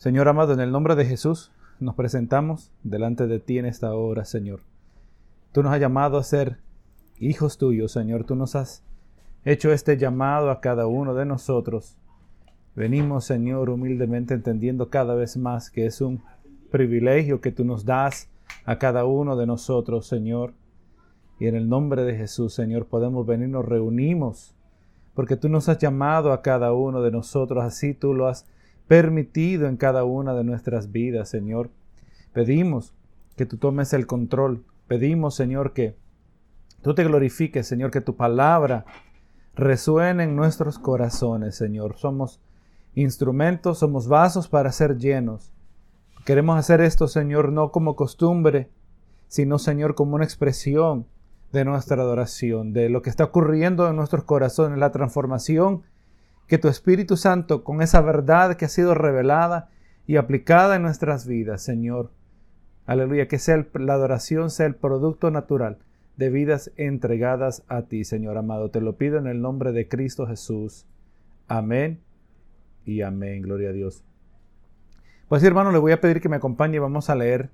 Señor amado, en el nombre de Jesús nos presentamos delante de ti en esta hora, Señor. Tú nos has llamado a ser hijos tuyos, Señor. Tú nos has hecho este llamado a cada uno de nosotros. Venimos, Señor, humildemente entendiendo cada vez más que es un privilegio que tú nos das a cada uno de nosotros, Señor. Y en el nombre de Jesús, Señor, podemos venir, nos reunimos, porque tú nos has llamado a cada uno de nosotros, así tú lo has permitido en cada una de nuestras vidas, Señor. Pedimos que tú tomes el control. Pedimos, Señor, que tú te glorifiques, Señor, que tu palabra resuene en nuestros corazones, Señor. Somos instrumentos, somos vasos para ser llenos. Queremos hacer esto, Señor, no como costumbre, sino, Señor, como una expresión de nuestra adoración, de lo que está ocurriendo en nuestros corazones, la transformación que tu Espíritu Santo, con esa verdad que ha sido revelada y aplicada en nuestras vidas, Señor, aleluya, que sea la adoración sea el producto natural de vidas entregadas a ti, Señor amado. Te lo pido en el nombre de Cristo Jesús. Amén y amén. Gloria a Dios. Pues hermano, le voy a pedir que me acompañe vamos a leer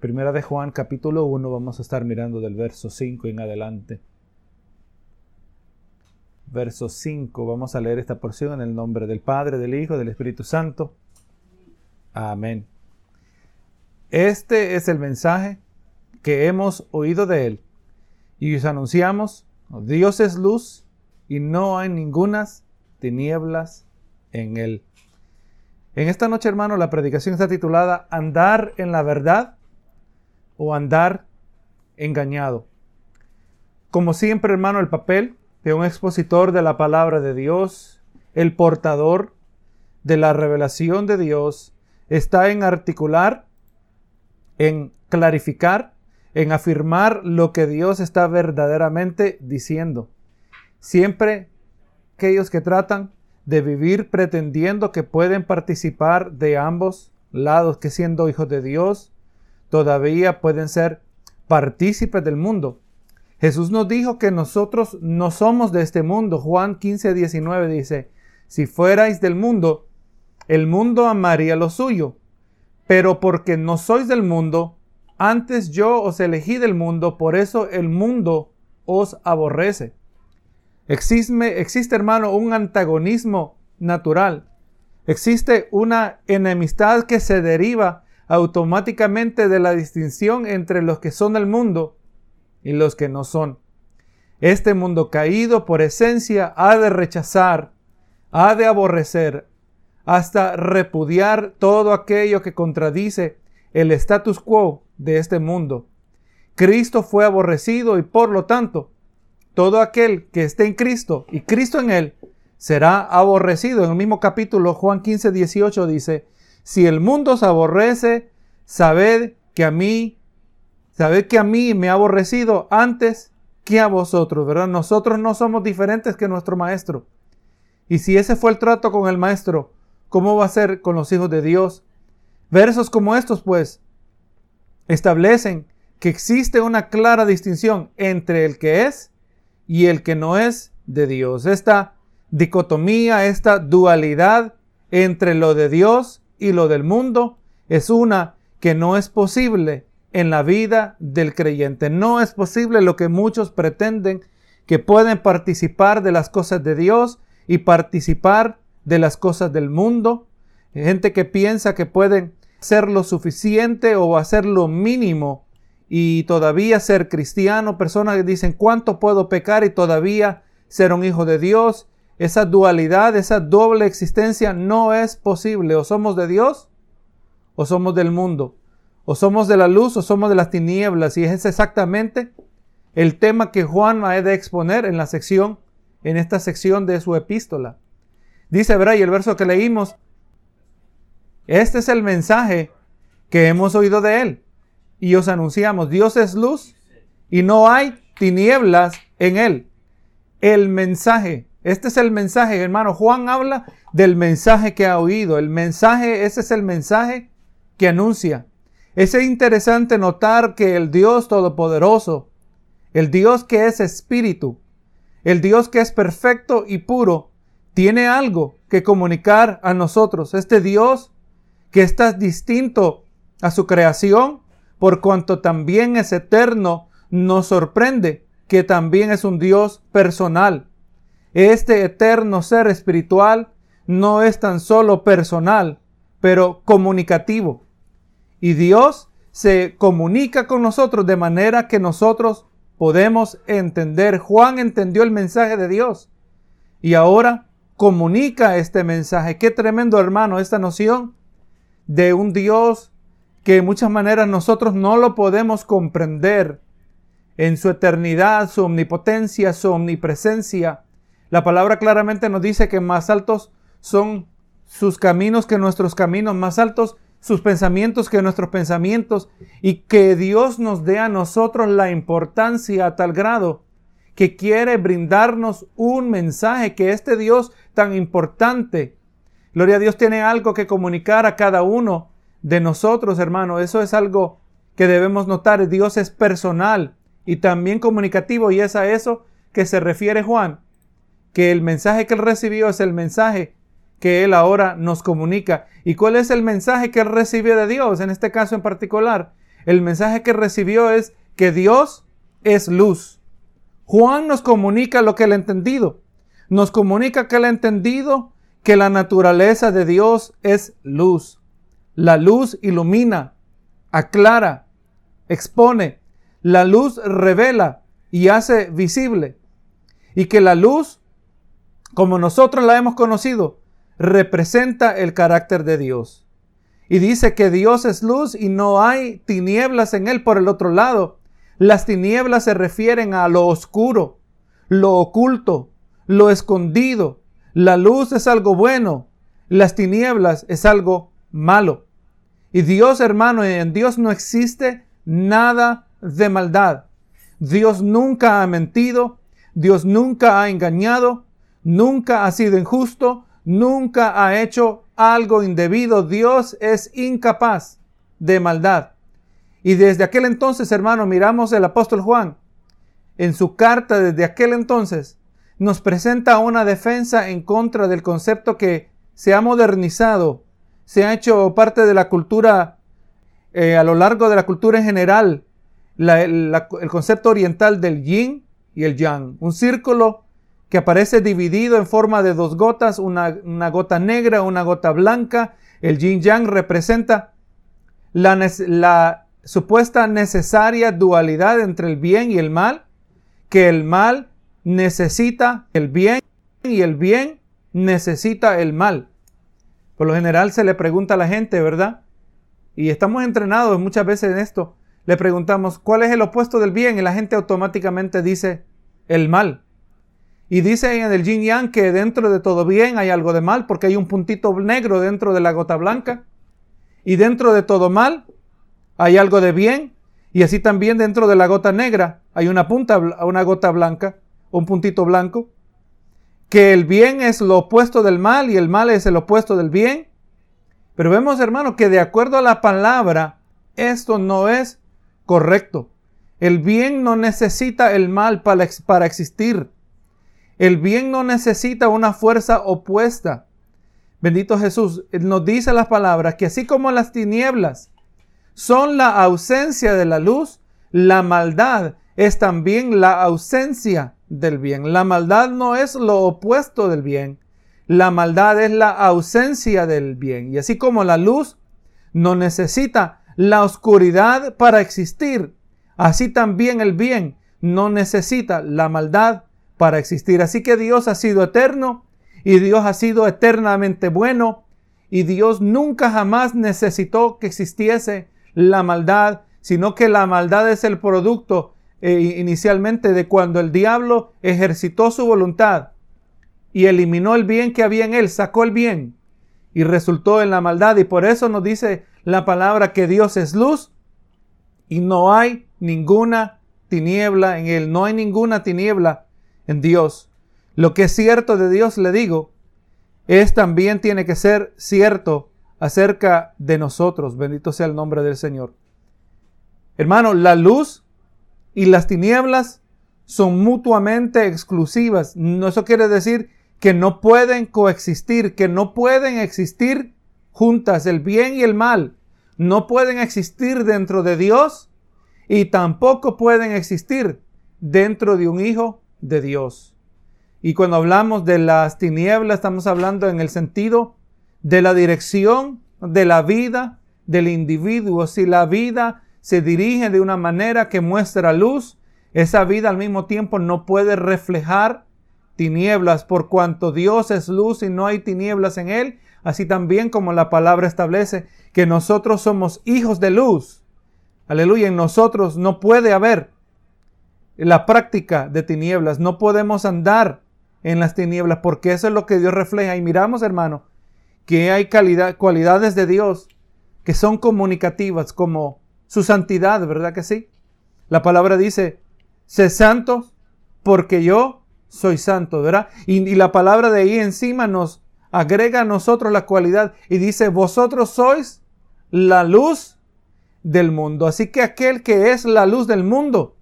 Primera de Juan capítulo 1, vamos a estar mirando del verso 5 en adelante verso 5. Vamos a leer esta porción en el nombre del Padre, del Hijo, del Espíritu Santo. Amén. Este es el mensaje que hemos oído de Él y os anunciamos, Dios es luz y no hay ningunas tinieblas en Él. En esta noche, hermano, la predicación está titulada Andar en la verdad o andar engañado. Como siempre, hermano, el papel de un expositor de la palabra de Dios, el portador de la revelación de Dios, está en articular, en clarificar, en afirmar lo que Dios está verdaderamente diciendo. Siempre aquellos que tratan de vivir pretendiendo que pueden participar de ambos lados, que siendo hijos de Dios, todavía pueden ser partícipes del mundo, Jesús nos dijo que nosotros no somos de este mundo. Juan 15, 19 dice, si fuerais del mundo, el mundo amaría lo suyo. Pero porque no sois del mundo, antes yo os elegí del mundo, por eso el mundo os aborrece. Existe, existe hermano, un antagonismo natural. Existe una enemistad que se deriva automáticamente de la distinción entre los que son del mundo y los que no son. Este mundo caído por esencia ha de rechazar, ha de aborrecer, hasta repudiar todo aquello que contradice el status quo de este mundo. Cristo fue aborrecido y por lo tanto, todo aquel que esté en Cristo y Cristo en él será aborrecido. En el mismo capítulo, Juan 15, 18 dice, si el mundo se aborrece, sabed que a mí Sabed que a mí me ha aborrecido antes que a vosotros, ¿verdad? Nosotros no somos diferentes que nuestro maestro. Y si ese fue el trato con el maestro, ¿cómo va a ser con los hijos de Dios? Versos como estos, pues, establecen que existe una clara distinción entre el que es y el que no es de Dios. Esta dicotomía, esta dualidad entre lo de Dios y lo del mundo es una que no es posible en la vida del creyente. No es posible lo que muchos pretenden que pueden participar de las cosas de Dios y participar de las cosas del mundo. Gente que piensa que pueden ser lo suficiente o hacer lo mínimo y todavía ser cristiano. Personas que dicen cuánto puedo pecar y todavía ser un hijo de Dios. Esa dualidad, esa doble existencia no es posible. O somos de Dios o somos del mundo. O somos de la luz o somos de las tinieblas. Y es exactamente el tema que Juan ha de exponer en la sección, en esta sección de su epístola. Dice, ¿verdad? Y el verso que leímos, este es el mensaje que hemos oído de él. Y os anunciamos, Dios es luz y no hay tinieblas en él. El mensaje, este es el mensaje, hermano. Juan habla del mensaje que ha oído. El mensaje, ese es el mensaje que anuncia. Es interesante notar que el Dios Todopoderoso, el Dios que es espíritu, el Dios que es perfecto y puro, tiene algo que comunicar a nosotros. Este Dios que está distinto a su creación, por cuanto también es eterno, nos sorprende que también es un Dios personal. Este eterno ser espiritual no es tan solo personal, pero comunicativo. Y Dios se comunica con nosotros de manera que nosotros podemos entender. Juan entendió el mensaje de Dios y ahora comunica este mensaje. Qué tremendo hermano esta noción de un Dios que de muchas maneras nosotros no lo podemos comprender en su eternidad, su omnipotencia, su omnipresencia. La palabra claramente nos dice que más altos son sus caminos que nuestros caminos, más altos sus pensamientos que nuestros pensamientos, y que Dios nos dé a nosotros la importancia a tal grado que quiere brindarnos un mensaje, que este Dios tan importante, gloria a Dios, tiene algo que comunicar a cada uno de nosotros, hermano. Eso es algo que debemos notar. Dios es personal y también comunicativo, y es a eso que se refiere Juan, que el mensaje que él recibió es el mensaje que Él ahora nos comunica. ¿Y cuál es el mensaje que Él recibió de Dios en este caso en particular? El mensaje que recibió es que Dios es luz. Juan nos comunica lo que él ha entendido. Nos comunica que él ha entendido que la naturaleza de Dios es luz. La luz ilumina, aclara, expone. La luz revela y hace visible. Y que la luz, como nosotros la hemos conocido, representa el carácter de Dios. Y dice que Dios es luz y no hay tinieblas en él por el otro lado. Las tinieblas se refieren a lo oscuro, lo oculto, lo escondido. La luz es algo bueno, las tinieblas es algo malo. Y Dios, hermano, en Dios no existe nada de maldad. Dios nunca ha mentido, Dios nunca ha engañado, nunca ha sido injusto, nunca ha hecho algo indebido. Dios es incapaz de maldad. Y desde aquel entonces, hermano, miramos el apóstol Juan. En su carta desde aquel entonces nos presenta una defensa en contra del concepto que se ha modernizado, se ha hecho parte de la cultura eh, a lo largo de la cultura en general, el concepto oriental del yin y el yang, un círculo que aparece dividido en forma de dos gotas, una, gota negra, una gota blanca. El yin yang representa la, la supuesta necesaria dualidad entre el bien y el mal, que el mal necesita el bien y el bien necesita el mal. Por lo general se le pregunta a la gente, ¿verdad? Y estamos entrenados muchas veces en esto. Le preguntamos, ¿cuál es el opuesto del bien? Y la gente automáticamente dice, el mal. Y dice en el yin yang que dentro de todo bien hay algo de mal porque hay un puntito negro dentro de la gota blanca. Y dentro de todo mal hay algo de bien. Y así también dentro de la gota negra hay una punta, una gota blanca, un puntito blanco. Que el bien es lo opuesto del mal y el mal es el opuesto del bien. Pero vemos, hermano, que de acuerdo a la palabra, esto no es correcto. El bien no necesita el mal para, para existir. El bien no necesita una fuerza opuesta. Bendito Jesús, nos dice las palabras que así como las tinieblas son la ausencia de la luz, la maldad es también la ausencia del bien. La maldad no es lo opuesto del bien. La maldad es la ausencia del bien. Y así como la luz no necesita la oscuridad para existir, así también el bien no necesita la maldad para existir. Así que Dios ha sido eterno y Dios ha sido eternamente bueno y Dios nunca jamás necesitó que existiese la maldad, sino que la maldad es el producto eh, inicialmente de cuando el diablo ejercitó su voluntad y eliminó el bien que había en él, sacó el bien y resultó en la maldad. Y por eso nos dice la palabra que Dios es luz y no hay ninguna tiniebla en él, no hay ninguna tiniebla en Dios. Lo que es cierto de Dios, le digo, es también tiene que ser cierto acerca de nosotros. Bendito sea el nombre del Señor. Hermano, la luz y las tinieblas son mutuamente exclusivas. No, eso quiere decir que no pueden coexistir, que no pueden existir juntas, el bien y el mal, no pueden existir dentro de Dios y tampoco pueden existir dentro de un hijo de Dios. Y cuando hablamos de las tinieblas, estamos hablando en el sentido de la dirección de la vida del individuo. Si la vida se dirige de una manera que muestra luz, esa vida al mismo tiempo no puede reflejar tinieblas, por cuanto Dios es luz y no hay tinieblas en él, así también como la palabra establece que nosotros somos hijos de luz. Aleluya, en nosotros no puede haber la práctica de tinieblas, no podemos andar en las tinieblas, porque eso es lo que Dios refleja. Y miramos, hermano, que hay cualidades de Dios que son comunicativas, como su santidad, ¿verdad que sí? La palabra dice, sé santo porque yo soy santo, ¿verdad? Y, la palabra de ahí encima nos agrega a nosotros la cualidad y dice, vosotros sois la luz del mundo. Así que aquel que es la luz del mundo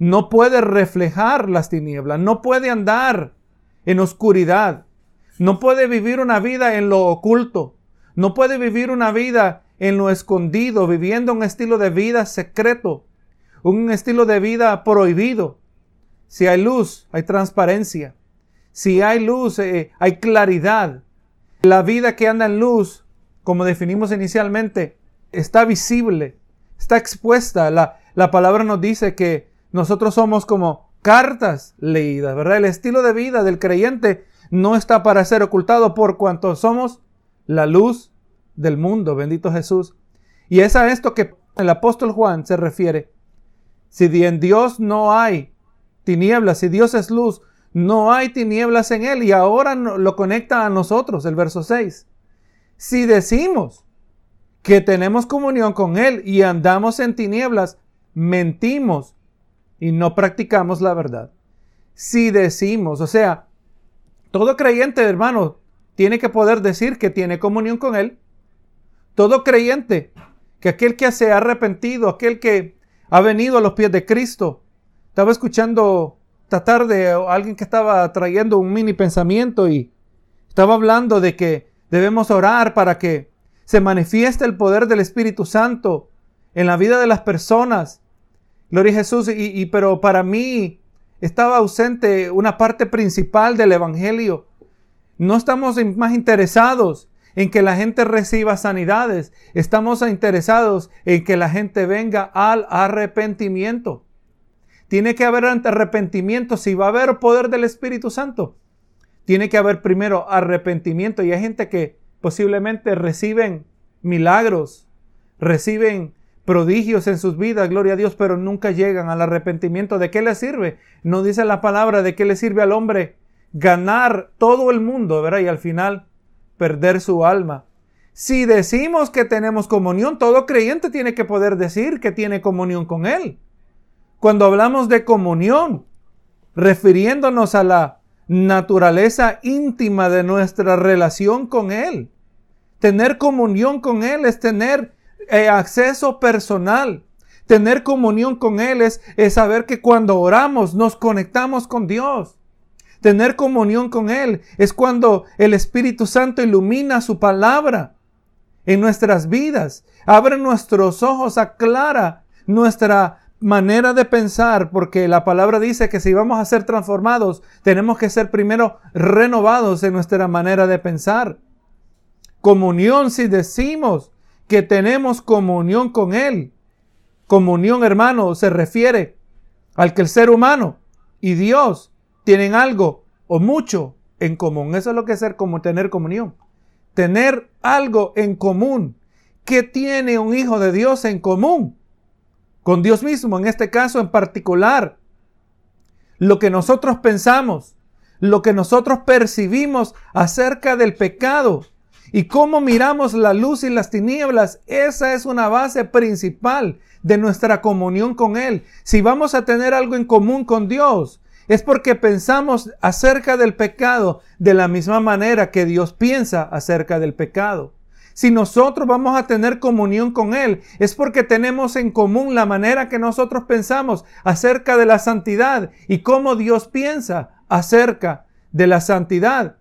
no puede reflejar las tinieblas, no puede andar en oscuridad, no puede vivir una vida en lo oculto, no puede vivir una vida en lo escondido, viviendo un estilo de vida secreto, un estilo de vida prohibido. Si hay luz, hay transparencia. Si hay luz, eh, hay claridad. La vida que anda en luz, como definimos inicialmente, está visible, está expuesta. La, la palabra nos dice que nosotros somos como cartas leídas, ¿verdad? El estilo de vida del creyente no está para ser ocultado por cuanto somos la luz del mundo, bendito Jesús. Y es a esto que el apóstol Juan se refiere. Si en Dios no hay tinieblas, si Dios es luz, no hay tinieblas en Él. Y ahora lo conecta a nosotros, el verso 6. Si decimos que tenemos comunión con Él y andamos en tinieblas, mentimos y no practicamos la verdad. Si decimos, o sea, todo creyente, hermano, tiene que poder decir que tiene comunión con Él. Todo creyente, que aquel que se ha arrepentido, aquel que ha venido a los pies de Cristo, estaba escuchando esta tarde a alguien que estaba trayendo un mini pensamiento y estaba hablando de que debemos orar para que se manifieste el poder del Espíritu Santo en la vida de las personas. Gloria a Jesús. Y, pero para mí estaba ausente una parte principal del Evangelio. No estamos más interesados en que la gente reciba sanidades. Estamos interesados en que la gente venga al arrepentimiento. Tiene que haber arrepentimiento. Si va a haber poder del Espíritu Santo, tiene que haber primero arrepentimiento. Y hay gente que posiblemente reciben milagros, reciben prodigios en sus vidas, gloria a Dios, pero nunca llegan al arrepentimiento. ¿De qué le sirve? No dice la palabra de qué le sirve al hombre ganar todo el mundo, ¿verdad? Y al final perder su alma. Si decimos que tenemos comunión, todo creyente tiene que poder decir que tiene comunión con Él. Cuando hablamos de comunión, refiriéndonos a la naturaleza íntima de nuestra relación con Él. Tener comunión con Él es tener eh, acceso personal. Tener comunión con Él es, es saber que cuando oramos nos conectamos con Dios. Tener comunión con Él es cuando el Espíritu Santo ilumina su palabra en nuestras vidas, abre nuestros ojos, aclara nuestra manera de pensar, porque la palabra dice que si vamos a ser transformados, tenemos que ser primero renovados en nuestra manera de pensar. Comunión, si decimos que tenemos comunión con Él. Comunión, hermano, se refiere al que el ser humano y Dios tienen algo o mucho en común. Eso es lo que es ser como tener comunión. Tener algo en común. ¿Qué tiene un hijo de Dios en común? con Dios mismo, en este caso en particular. Lo que nosotros pensamos, lo que nosotros percibimos acerca del pecado y cómo miramos la luz y las tinieblas, esa es una base principal de nuestra comunión con Él. Si vamos a tener algo en común con Dios, es porque pensamos acerca del pecado de la misma manera que Dios piensa acerca del pecado. Si nosotros vamos a tener comunión con Él, es porque tenemos en común la manera que nosotros pensamos acerca de la santidad y cómo Dios piensa acerca de la santidad.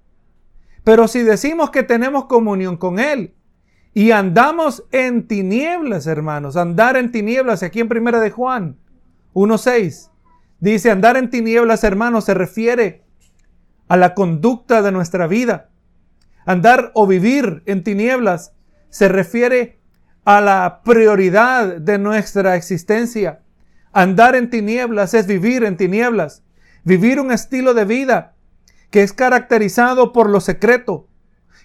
Pero si decimos que tenemos comunión con Él y andamos en tinieblas, hermanos, andar en tinieblas, aquí en Primera de Juan 1.6, dice andar en tinieblas, hermanos, se refiere a la conducta de nuestra vida. Andar o vivir en tinieblas se refiere a la prioridad de nuestra existencia. Andar en tinieblas es vivir en tinieblas, vivir un estilo de vida que es caracterizado por lo secreto,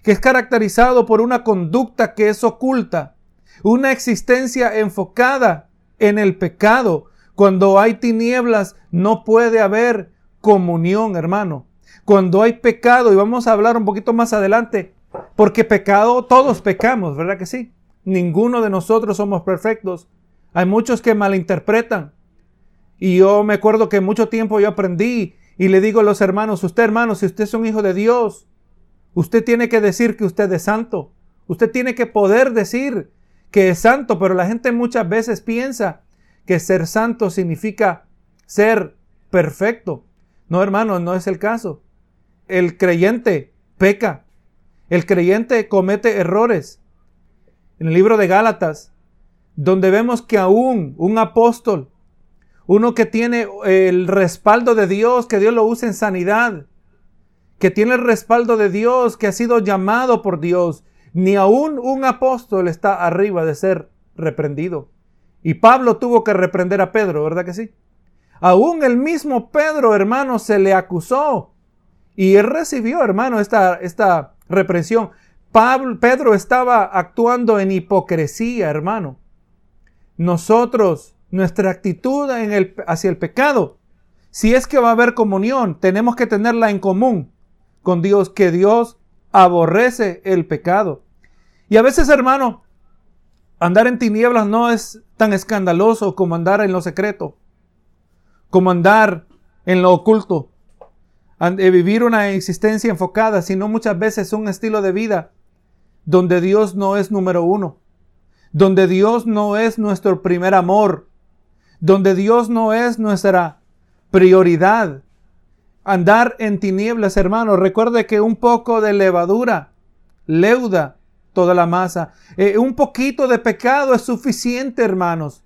que es caracterizado por una conducta que es oculta, una existencia enfocada en el pecado. Cuando hay tinieblas no puede haber comunión, hermano. Cuando hay pecado, y vamos a hablar un poquito más adelante, porque pecado, todos pecamos, ¿verdad que sí? Ninguno de nosotros somos perfectos. Hay muchos que malinterpretan. Y yo me acuerdo que mucho tiempo yo aprendí y le digo a los hermanos, usted hermano, si usted es un hijo de Dios, usted tiene que decir que usted es santo. Usted tiene que poder decir que es santo, pero la gente muchas veces piensa que ser santo significa ser perfecto. No, hermano, no es el caso. El creyente peca. El creyente comete errores. En el libro de Gálatas, donde vemos que aún un apóstol uno que tiene el respaldo de Dios, que Dios lo usa en sanidad. Que tiene el respaldo de Dios, que ha sido llamado por Dios. Ni aún un apóstol está arriba de ser reprendido. Y Pablo tuvo que reprender a Pedro, ¿verdad que sí? Aún el mismo Pedro, hermano, se le acusó. Y él recibió, hermano, esta, esta reprensión. Pablo, Pedro estaba actuando en hipocresía, hermano. Nosotros nuestra actitud hacia el pecado. Si es que va a haber comunión, tenemos que tenerla en común con Dios, que Dios aborrece el pecado. Y a veces, hermano, andar en tinieblas no es tan escandaloso como andar en lo secreto, como andar en lo oculto, eh, vivir una existencia enfocada, sino muchas veces un estilo de vida donde Dios no es número uno, donde Dios no es nuestro primer amor, donde Dios no es nuestra prioridad. Andar en tinieblas, hermanos. Recuerde que un poco de levadura leuda toda la masa. Eh, un poquito de pecado es suficiente, hermanos,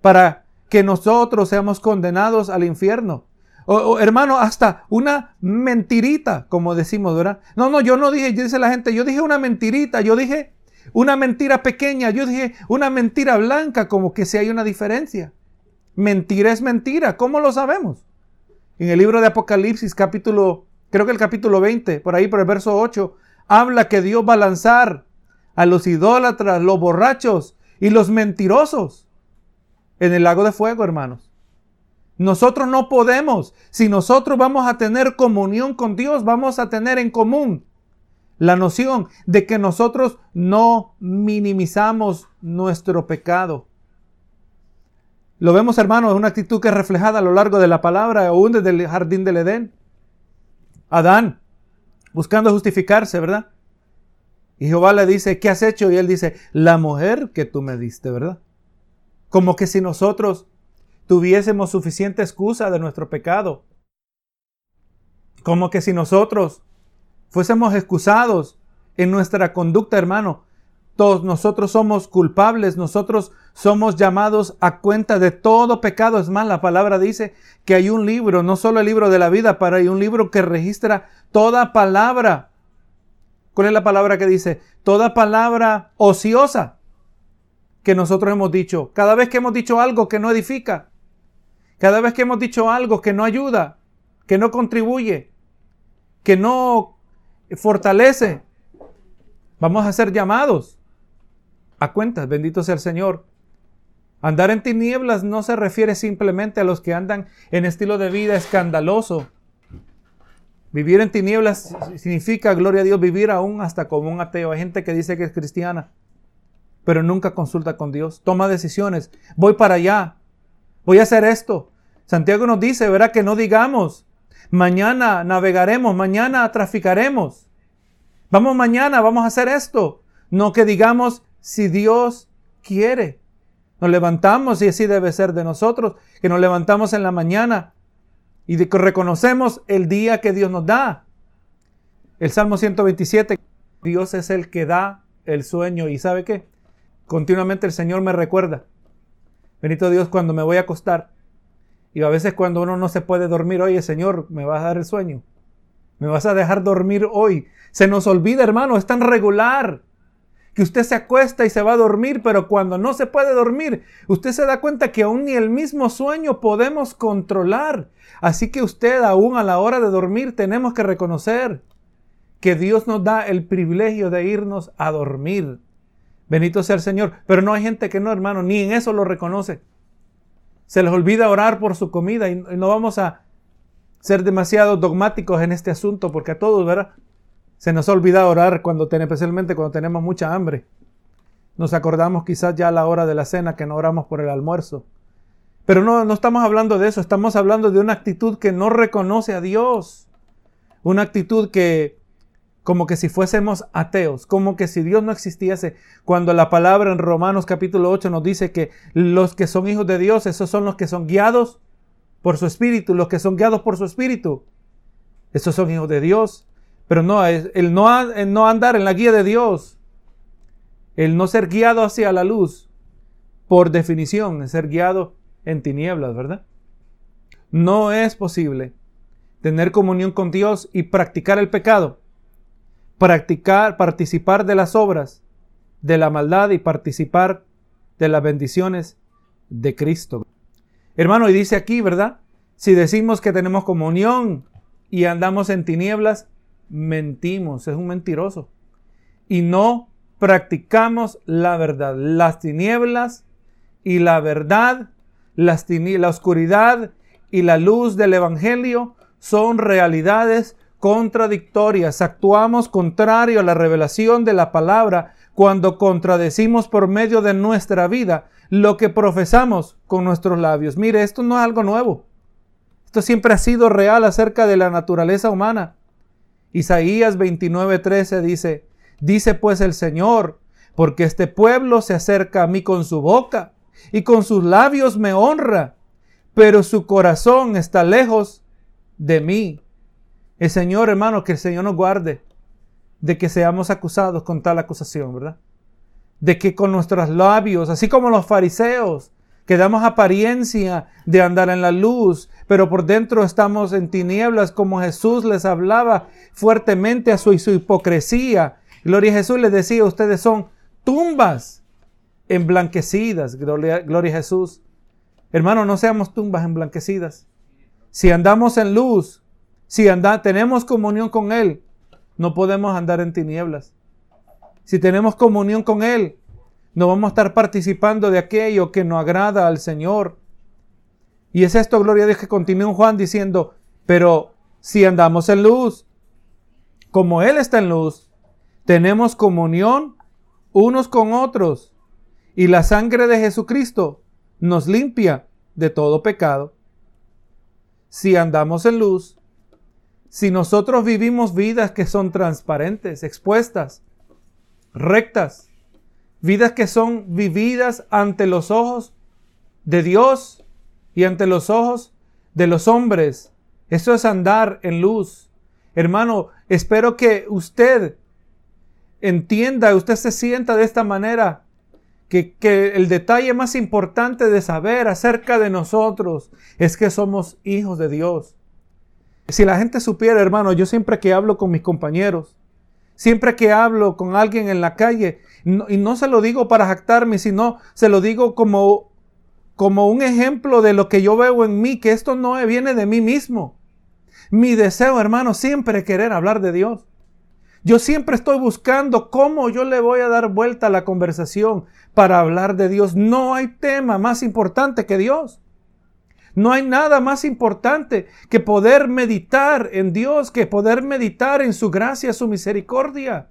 para que nosotros seamos condenados al infierno. O, hermano, hasta una mentirita, como decimos, ¿verdad? No, no, yo no dije, dice la gente, yo dije una mentirita, yo dije una mentira pequeña, yo dije una mentira blanca, como que si hay una diferencia. Mentira es mentira. ¿Cómo lo sabemos? En el libro de Apocalipsis, capítulo, creo que el capítulo 20, por ahí por el verso 8, habla que Dios va a lanzar a los idólatras, los borrachos y los mentirosos en el lago de fuego, hermanos. Nosotros no podemos. Si nosotros vamos a tener comunión con Dios, vamos a tener en común la noción de que nosotros no minimizamos nuestro pecado. Lo vemos, hermanos, una actitud que es reflejada a lo largo de la palabra, aún desde el jardín del Edén. Adán, buscando justificarse, ¿verdad? Y Jehová le dice, ¿qué has hecho? Y él dice, la mujer que tú me diste, ¿verdad? Como que si nosotros tuviésemos suficiente excusa de nuestro pecado. Como que si nosotros fuésemos excusados en nuestra conducta, hermano. Todos nosotros somos culpables, nosotros somos llamados a cuenta de todo pecado. Es más, la palabra dice que hay un libro, no solo el libro de la vida, pero hay un libro que registra toda palabra. ¿Cuál es la palabra que dice? Toda palabra ociosa que nosotros hemos dicho. Cada vez que hemos dicho algo que no edifica, cada vez que hemos dicho algo que no ayuda, que no contribuye, que no fortalece, vamos a ser llamados a cuentas. Bendito sea el Señor. Andar en tinieblas no se refiere simplemente a los que andan en estilo de vida escandaloso. Vivir en tinieblas significa, gloria a Dios, vivir aún hasta como un ateo. Hay gente que dice que es cristiana, pero nunca consulta con Dios. Toma decisiones. Voy para allá. Voy a hacer esto. Santiago nos dice, verá que no digamos, mañana navegaremos, mañana traficaremos. Vamos mañana, vamos a hacer esto. No que digamos, si Dios quiere. Nos levantamos y así debe ser de nosotros, que nos levantamos en la mañana y de que reconocemos el día que Dios nos da. El Salmo 127, Dios es el que da el sueño y ¿sabe qué? Continuamente el Señor me recuerda. Benito Dios cuando me voy a acostar. Y a veces cuando uno no se puede dormir, oye Señor, me vas a dar el sueño. Me vas a dejar dormir hoy. Se nos olvida, hermano, es tan regular que usted se acuesta y se va a dormir, pero cuando no se puede dormir, usted se da cuenta que aún ni el mismo sueño podemos controlar. Así que usted aún a la hora de dormir tenemos que reconocer que Dios nos da el privilegio de irnos a dormir. Bendito sea el Señor. Pero no hay gente que no, hermano, ni en eso lo reconoce. Se les olvida orar por su comida y no vamos a ser demasiado dogmáticos en este asunto porque a todos, ¿verdad? Se nos olvida orar cuando especialmente cuando tenemos mucha hambre. Nos acordamos quizás ya a la hora de la cena que no oramos por el almuerzo. Pero no, no estamos hablando de eso, estamos hablando de una actitud que no reconoce a Dios. Una actitud que, como que si fuésemos ateos, como que si Dios no existiese. Cuando la palabra en Romanos capítulo 8 nos dice que los que son hijos de Dios, esos son los que son guiados por su espíritu, los que son guiados por su espíritu. Esos son hijos de Dios. Pero no, el no, el no andar en la guía de Dios, el no ser guiado hacia la luz, por definición, es ser guiado en tinieblas, ¿verdad? No es posible tener comunión con Dios y practicar el pecado, practicar, participar de las obras de la maldad y participar de las bendiciones de Cristo. Hermano, y dice aquí, ¿verdad? Si decimos que tenemos comunión y andamos en tinieblas, mentimos, es un mentiroso. Y no practicamos la verdad. Las tinieblas y la verdad, las la oscuridad y la luz del Evangelio son realidades contradictorias. Actuamos contrario a la revelación de la palabra cuando contradecimos por medio de nuestra vida lo que profesamos con nuestros labios. Mire, esto no es algo nuevo. Esto siempre ha sido real acerca de la naturaleza humana. Isaías 29:13 dice, dice pues el Señor, porque este pueblo se acerca a mí con su boca y con sus labios me honra, pero su corazón está lejos de mí. El Señor, hermano, que el Señor nos guarde de que seamos acusados con tal acusación, ¿verdad? De que con nuestros labios, así como los fariseos, que damos apariencia de andar en la luz, pero por dentro estamos en tinieblas, como Jesús les hablaba fuertemente a su, hipocresía. Gloria a Jesús les decía, ustedes son tumbas emblanquecidas. Gloria, gloria a Jesús. Hermano, no seamos tumbas emblanquecidas. Si andamos en luz, si anda, tenemos comunión con Él, no podemos andar en tinieblas. Si tenemos comunión con Él, no vamos a estar participando de aquello que no agrada al Señor. Y es esto, gloria a Dios, que continúa Juan diciendo, pero si andamos en luz, como Él está en luz, tenemos comunión unos con otros. Y la sangre de Jesucristo nos limpia de todo pecado. Si andamos en luz, si nosotros vivimos vidas que son transparentes, expuestas, rectas, vidas que son vividas ante los ojos de Dios y ante los ojos de los hombres. Eso es andar en luz. Hermano, espero que usted entienda, usted se sienta de esta manera, que, que, el detalle más importante de saber acerca de nosotros es que somos hijos de Dios. Si la gente supiera, hermano, yo siempre que hablo con mis compañeros, Siempre que hablo con alguien en la calle, y no se lo digo para jactarme, sino se lo digo como, como un ejemplo de lo que yo veo en mí, que esto no viene de mí mismo. Mi deseo, hermano, siempre es querer hablar de Dios. Yo siempre estoy buscando cómo yo le voy a dar vuelta a la conversación para hablar de Dios. No hay tema más importante que Dios. No hay nada más importante que poder meditar en Dios, que poder meditar en su gracia, su misericordia.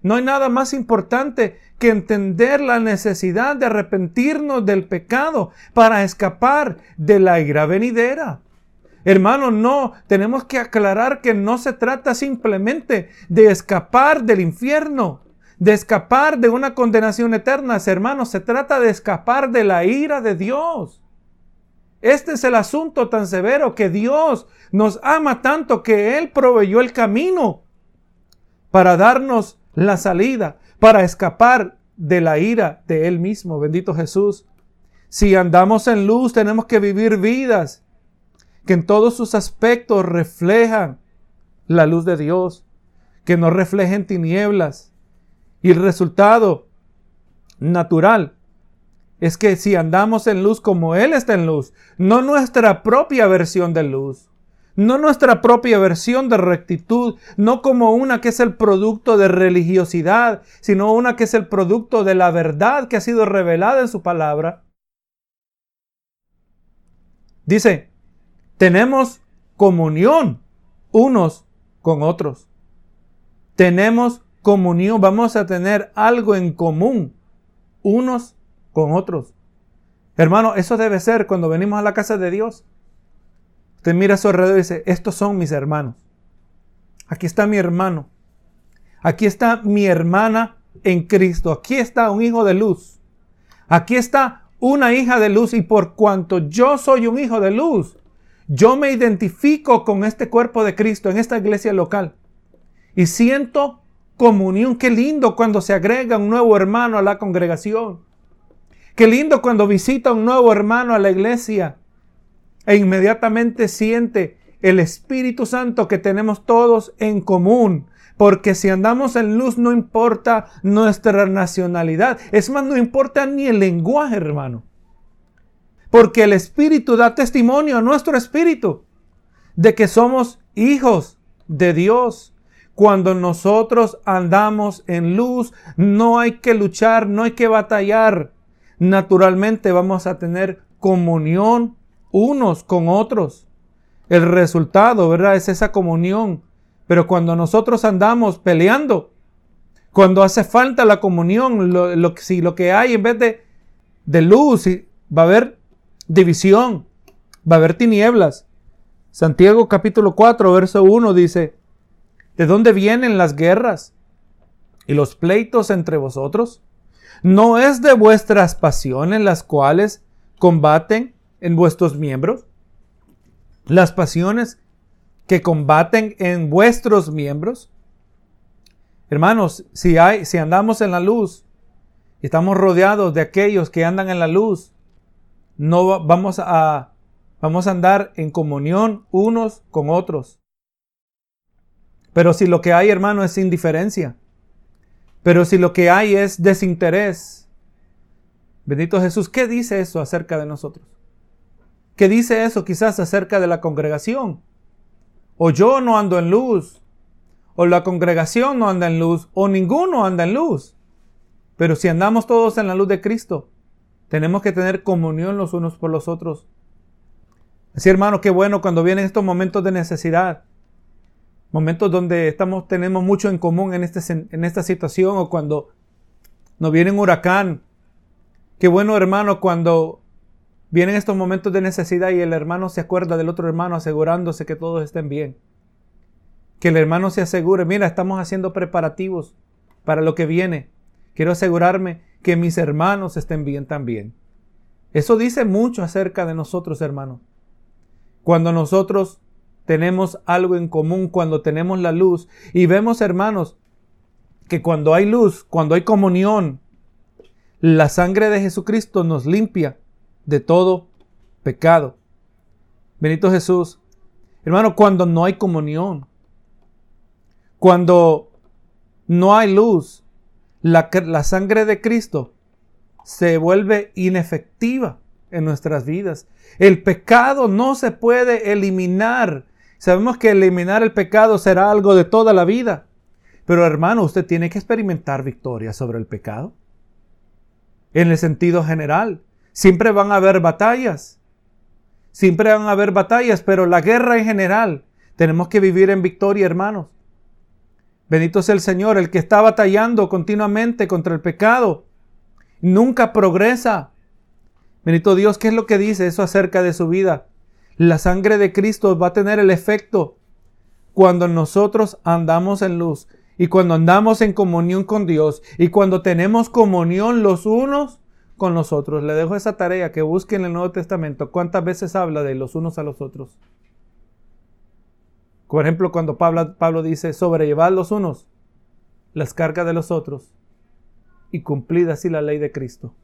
No hay nada más importante que entender la necesidad de arrepentirnos del pecado para escapar de la ira venidera. Hermanos, no, tenemos que aclarar que no se trata simplemente de escapar del infierno, de escapar de una condenación eterna, hermanos, se trata de escapar de la ira de Dios. Este es el asunto tan severo que Dios nos ama tanto que Él proveyó el camino para darnos la salida, para escapar de la ira de Él mismo. Bendito Jesús. Si andamos en luz, tenemos que vivir vidas que en todos sus aspectos reflejan la luz de Dios, que no reflejen tinieblas. Y el resultado natural es que si andamos en luz como Él está en luz, no nuestra propia versión de luz, no nuestra propia versión de rectitud, no como una que es el producto de religiosidad, sino una que es el producto de la verdad que ha sido revelada en su palabra. Dice, tenemos comunión unos con otros. Tenemos comunión, vamos a tener algo en común unos con otros. Hermano, eso debe ser cuando venimos a la casa de Dios. Usted mira a su alrededor y dice, estos son mis hermanos. Aquí está mi hermano. Aquí está mi hermana en Cristo. Aquí está un hijo de luz. Aquí está una hija de luz y por cuanto yo soy un hijo de luz, yo me identifico con este cuerpo de Cristo en esta iglesia local y siento comunión. Qué lindo cuando se agrega un nuevo hermano a la congregación. Qué lindo cuando visita un nuevo hermano a la iglesia e inmediatamente siente el Espíritu Santo que tenemos todos en común. Porque si andamos en luz no importa nuestra nacionalidad. Es más, no importa ni el lenguaje, hermano. Porque el Espíritu da testimonio a nuestro Espíritu de que somos hijos de Dios. Cuando nosotros andamos en luz, no hay que luchar, no hay que batallar. Naturalmente vamos a tener comunión unos con otros. El resultado, ¿verdad? Es esa comunión. Pero cuando nosotros andamos peleando, cuando hace falta la comunión, lo, si lo que hay en vez de, de luz, va a haber división, va a haber tinieblas. Santiago capítulo 4, verso 1 dice, ¿de dónde vienen las guerras y los pleitos entre vosotros? ¿No es de vuestras pasiones las cuales combaten en vuestros miembros? Las pasiones que combaten en vuestros miembros. Hermanos, si hay, si andamos en la luz y estamos rodeados de aquellos que andan en la luz, no vamos a, vamos a andar en comunión unos con otros. Pero si lo que hay, hermano, es indiferencia, pero si lo que hay es desinterés, bendito Jesús, ¿qué dice eso acerca de nosotros? ¿Qué dice eso quizás acerca de la congregación? O yo no ando en luz, o la congregación no anda en luz, o ninguno anda en luz. Pero si andamos todos en la luz de Cristo, tenemos que tener comunión los unos por los otros. Así, hermano, qué bueno cuando vienen estos momentos de necesidad. Momentos donde estamos, tenemos mucho en común en, este, en esta situación o cuando nos viene un huracán. Qué bueno, hermano, cuando vienen estos momentos de necesidad y el hermano se acuerda del otro hermano asegurándose que todos estén bien. Que el hermano se asegure, mira, estamos haciendo preparativos para lo que viene. Quiero asegurarme que mis hermanos estén bien también. Eso dice mucho acerca de nosotros, hermanos. Cuando nosotros tenemos algo en común, cuando tenemos la luz y vemos, hermanos, que cuando hay luz, cuando hay comunión, la sangre de Jesucristo nos limpia de todo pecado. Benito Jesús. Hermano, cuando no hay comunión, cuando no hay luz, la, sangre de Cristo se vuelve inefectiva en nuestras vidas. El pecado no se puede eliminar. Sabemos que eliminar el pecado será algo de toda la vida. Pero hermano, usted tiene que experimentar victoria sobre el pecado. En el sentido general, siempre van a haber batallas. Siempre van a haber batallas, pero la guerra en general, tenemos que vivir en victoria, hermanos. Bendito sea el Señor, el que está batallando continuamente contra el pecado. Nunca progresa. Bendito Dios, ¿qué es lo que dice eso acerca de su vida? La sangre de Cristo va a tener el efecto cuando nosotros andamos en luz y cuando andamos en comunión con Dios y cuando tenemos comunión los unos con los otros. Le dejo esa tarea que busquen en el Nuevo Testamento cuántas veces habla de los unos a los otros. Por ejemplo, cuando Pablo, Pablo dice, sobrellevad los unos las cargas de los otros y cumplid así la ley de Cristo.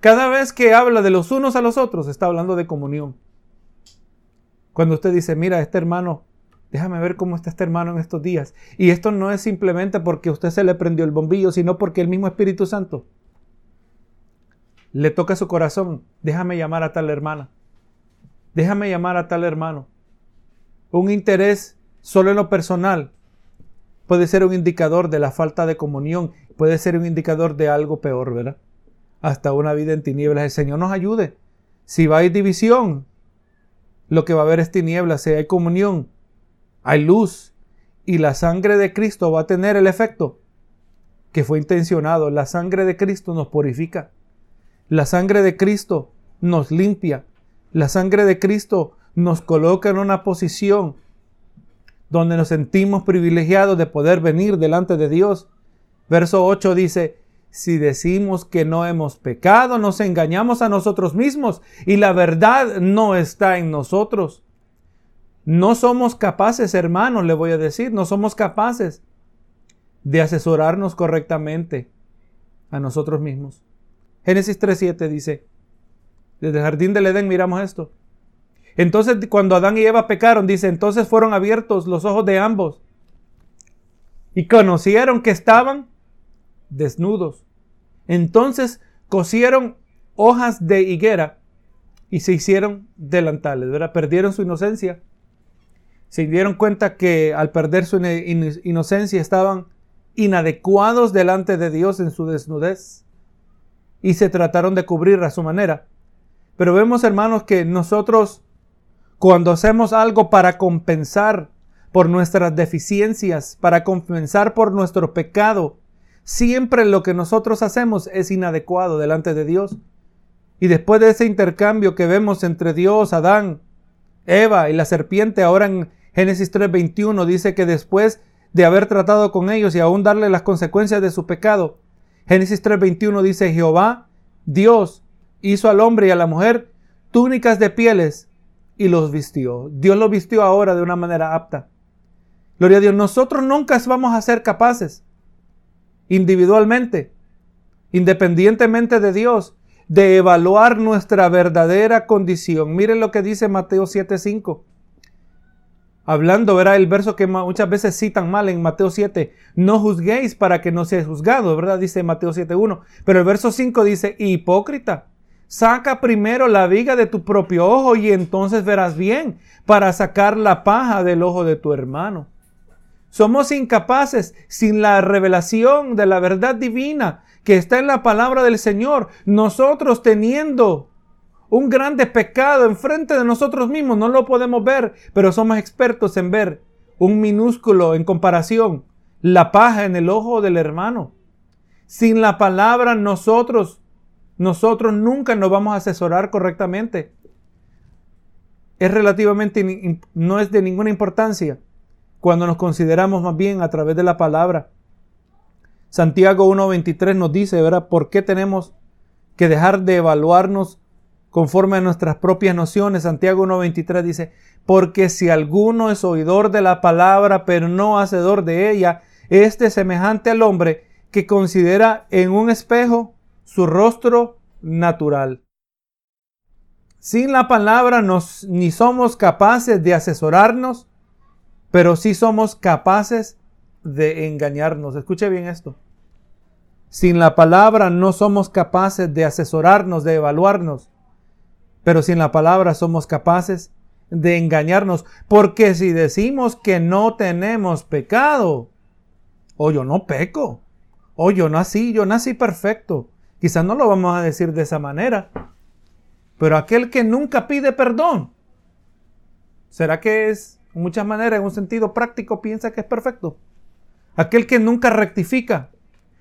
Cada vez que habla de los unos a los otros, está hablando de comunión. Cuando usted dice, mira, este hermano, déjame ver cómo está este hermano en estos días. Y esto no es simplemente porque usted se le prendió el bombillo, sino porque el mismo Espíritu Santo le toca su corazón. Déjame llamar a tal hermana. Déjame llamar a tal hermano. Un interés solo en lo personal puede ser un indicador de la falta de comunión, puede ser un indicador de algo peor, ¿verdad? Hasta una vida en tinieblas. El Señor nos ayude. Si va a haber división, lo que va a haber es tinieblas. Si hay comunión, hay luz. Y la sangre de Cristo va a tener el efecto que fue intencionado. La sangre de Cristo nos purifica. La sangre de Cristo nos limpia. La sangre de Cristo nos coloca en una posición donde nos sentimos privilegiados de poder venir delante de Dios. Verso 8 dice, si decimos que no hemos pecado, nos engañamos a nosotros mismos y la verdad no está en nosotros. No somos capaces, hermanos, le voy a decir, no somos capaces de asesorarnos correctamente a nosotros mismos. Génesis 3.7 dice, desde el jardín del Edén miramos esto. Entonces cuando Adán y Eva pecaron, dice, entonces fueron abiertos los ojos de ambos y conocieron que estaban desnudos. Entonces cosieron hojas de higuera y se hicieron delantales, ¿verdad? Perdieron su inocencia. Se dieron cuenta que al perder su inocencia estaban inadecuados delante de Dios en su desnudez y se trataron de cubrir a su manera. Pero vemos, hermanos, que nosotros cuando hacemos algo para compensar por nuestras deficiencias, para compensar por nuestro pecado, siempre lo que nosotros hacemos es inadecuado delante de Dios. Y después de ese intercambio que vemos entre Dios, Adán, Eva y la serpiente, ahora en Génesis 3:21 dice que después de haber tratado con ellos y aún darle las consecuencias de su pecado, Génesis 3:21 dice, Jehová, Dios, hizo al hombre y a la mujer túnicas de pieles y los vistió. Dios los vistió ahora de una manera apta. Gloria a Dios, nosotros nunca vamos a ser capaces, individualmente, independientemente de Dios, de evaluar nuestra verdadera condición. Miren lo que dice Mateo 7:5. Hablando, verá el verso que muchas veces citan mal en Mateo 7, no juzguéis para que no seáis juzgados, ¿verdad? Dice Mateo 7:1. Pero el verso 5 dice, hipócrita, Saca primero la viga de tu propio ojo y entonces verás bien para sacar la paja del ojo de tu hermano. Somos incapaces sin la revelación de la verdad divina que está en la palabra del Señor. Nosotros teniendo un grande pecado enfrente de nosotros mismos, no lo podemos ver, pero somos expertos en ver un minúsculo en comparación, la paja en el ojo del hermano. Sin la palabra nosotros nosotros nunca nos vamos a asesorar correctamente. Es relativamente, no es de ninguna importancia cuando nos consideramos más bien a través de la palabra. Santiago 1.23 nos dice, ¿verdad? ¿Por qué tenemos que dejar de evaluarnos conforme a nuestras propias nociones? Santiago 1.23 dice, porque si alguno es oidor de la palabra, pero no hacedor de ella, este es semejante al hombre que considera en un espejo su rostro natural. Sin la palabra nos, ni somos capaces de asesorarnos, pero sí somos capaces de engañarnos. Escuche bien esto. Sin la palabra no somos capaces de asesorarnos, de evaluarnos, pero sin la palabra somos capaces de engañarnos, porque si decimos que no tenemos pecado, o yo no peco, o yo nací, yo nací perfecto, Quizás no lo vamos a decir de esa manera, pero aquel que nunca pide perdón, ¿será que es, en muchas maneras, en un sentido práctico, piensa que es perfecto? Aquel que nunca rectifica,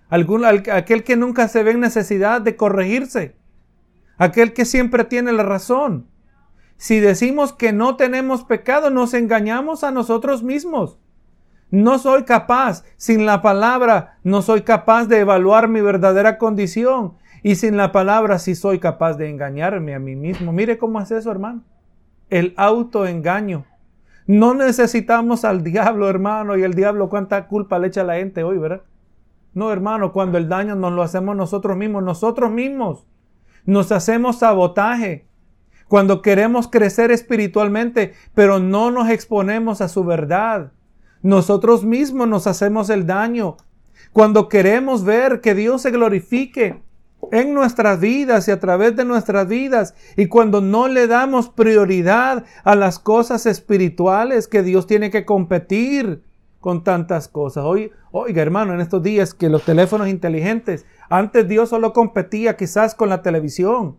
aquel que nunca se ve en necesidad de corregirse, aquel que siempre tiene la razón. Si decimos que no tenemos pecado, nos engañamos a nosotros mismos. No soy capaz, sin la palabra, no soy capaz de evaluar mi verdadera condición. Y sin la palabra sí soy capaz de engañarme a mí mismo. Mire cómo es eso, hermano. El autoengaño. No necesitamos al diablo, hermano, y el diablo cuánta culpa le echa a la gente hoy, ¿verdad? No, hermano, cuando el daño nos lo hacemos nosotros mismos, nosotros mismos nos hacemos sabotaje. Cuando queremos crecer espiritualmente, pero no nos exponemos a su verdad. Nosotros mismos nos hacemos el daño. Cuando queremos ver que Dios se glorifique en nuestras vidas y a través de nuestras vidas, y cuando no le damos prioridad a las cosas espirituales que Dios tiene que competir con tantas cosas. Hoy, oiga hermano, en estos días que los teléfonos inteligentes, antes Dios solo competía quizás con la televisión.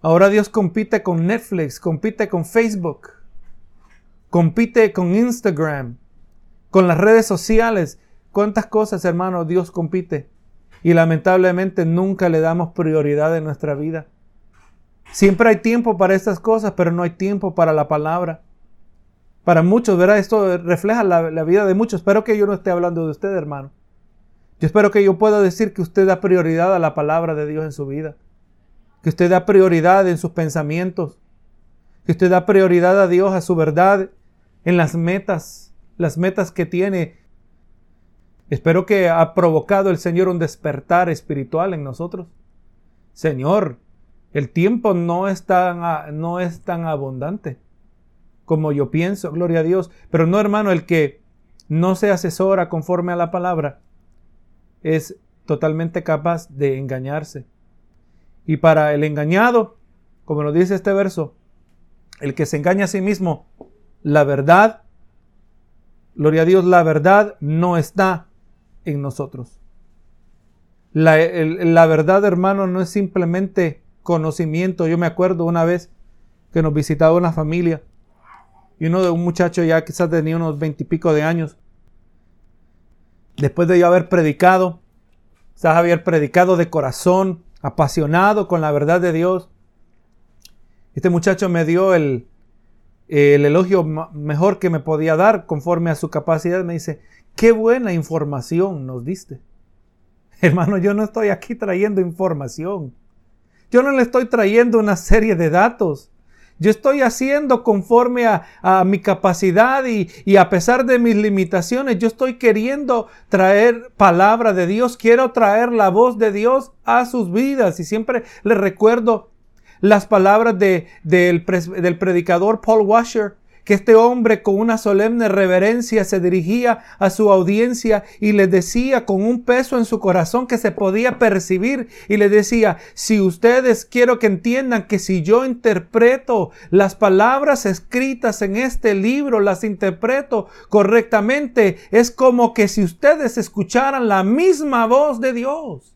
Ahora Dios compite con Netflix, compite con Facebook, compite con Instagram, con las redes sociales. ¿Cuántas cosas, hermano, Dios compite? Y lamentablemente nunca le damos prioridad en nuestra vida. Siempre hay tiempo para estas cosas, pero no hay tiempo para la palabra. Para muchos, ¿verdad? Esto refleja la, vida de muchos. Espero que yo no esté hablando de usted, hermano. Yo espero que yo pueda decir que usted da prioridad a la palabra de Dios en su vida. Que usted da prioridad en sus pensamientos. Que usted da prioridad a Dios, a su verdad, en las metas, las metas que tiene Espero que ha provocado el Señor un despertar espiritual en nosotros. Señor, el tiempo no es tan, no es tan abundante como yo pienso, gloria a Dios. Pero no, hermano, el que no se asesora conforme a la palabra es totalmente capaz de engañarse. Y para el engañado, como lo dice este verso, el que se engaña a sí mismo, la verdad, gloria a Dios, la verdad no está en nosotros. La, verdad, hermano, no es simplemente conocimiento. Yo me acuerdo una vez que nos visitaba una familia y uno de un muchacho ya quizás tenía unos veintipico de años. Después de yo haber predicado, quizás haber predicado de corazón, apasionado con la verdad de Dios, este muchacho me dio el, el elogio mejor que me podía dar conforme a su capacidad. Me dice, Qué buena información nos diste. Hermano, yo no estoy aquí trayendo información. Yo no le estoy trayendo una serie de datos. Yo estoy haciendo conforme a, mi capacidad y, y, a pesar de mis limitaciones, yo estoy queriendo traer palabra de Dios, quiero traer la voz de Dios a sus vidas. Y siempre les recuerdo las palabras de, del, del predicador Paul Washer, que este hombre con una solemne reverencia se dirigía a su audiencia y le decía con un peso en su corazón que se podía percibir y le decía, si ustedes quiero que entiendan que si yo interpreto las palabras escritas en este libro, las interpreto correctamente, es como que si ustedes escucharan la misma voz de Dios.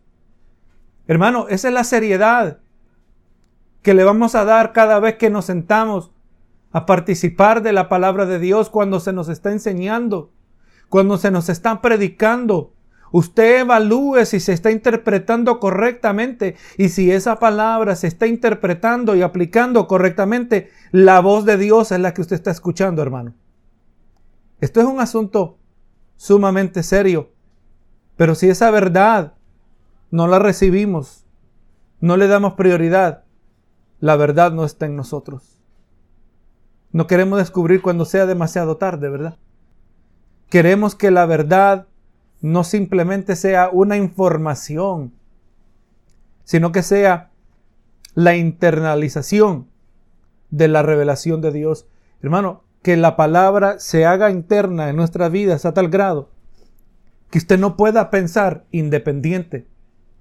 Hermano, esa es la seriedad que le vamos a dar cada vez que nos sentamos a participar de la palabra de Dios cuando se nos está enseñando, cuando se nos está predicando. Usted evalúe si se está interpretando correctamente y si esa palabra se está interpretando y aplicando correctamente, la voz de Dios es la que usted está escuchando, hermano. Esto es un asunto sumamente serio. Pero si esa verdad no la recibimos, no le damos prioridad, la verdad no está en nosotros. No queremos descubrir cuando sea demasiado tarde, ¿verdad? Queremos que la verdad no simplemente sea una información, sino que sea la internalización de la revelación de Dios. Hermano, que la palabra se haga interna en nuestras vidas a tal grado que usted no pueda pensar independiente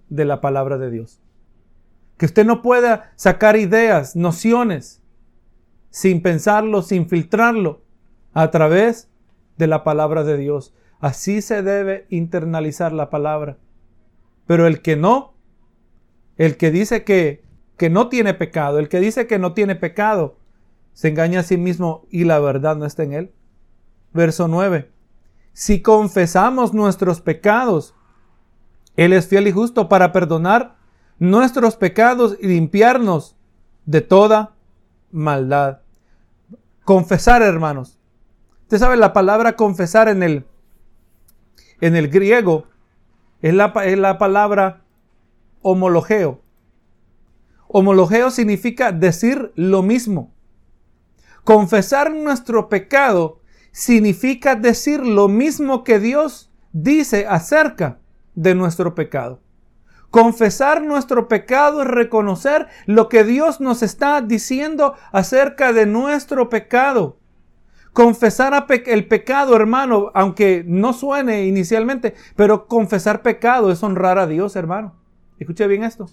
de la palabra de Dios. Que usted no pueda sacar ideas, nociones sin pensarlo, sin filtrarlo, a través de la palabra de Dios. Así se debe internalizar la palabra. Pero el que no, el que dice que, que no tiene pecado, el que dice que no tiene pecado, se engaña a sí mismo y la verdad no está en él. Verso 9. Si confesamos nuestros pecados, Él es fiel y justo para perdonar nuestros pecados y limpiarnos de toda maldad. Confesar, hermanos. Usted sabe, la palabra confesar en el, en el griego es la, es la palabra homologeo. Homologeo significa decir lo mismo. Confesar nuestro pecado significa decir lo mismo que Dios dice acerca de nuestro pecado. Confesar nuestro pecado es reconocer lo que Dios nos está diciendo acerca de nuestro pecado. Confesar el pecado, hermano, aunque no suene inicialmente, pero confesar pecado es honrar a Dios, hermano. Escuche bien esto.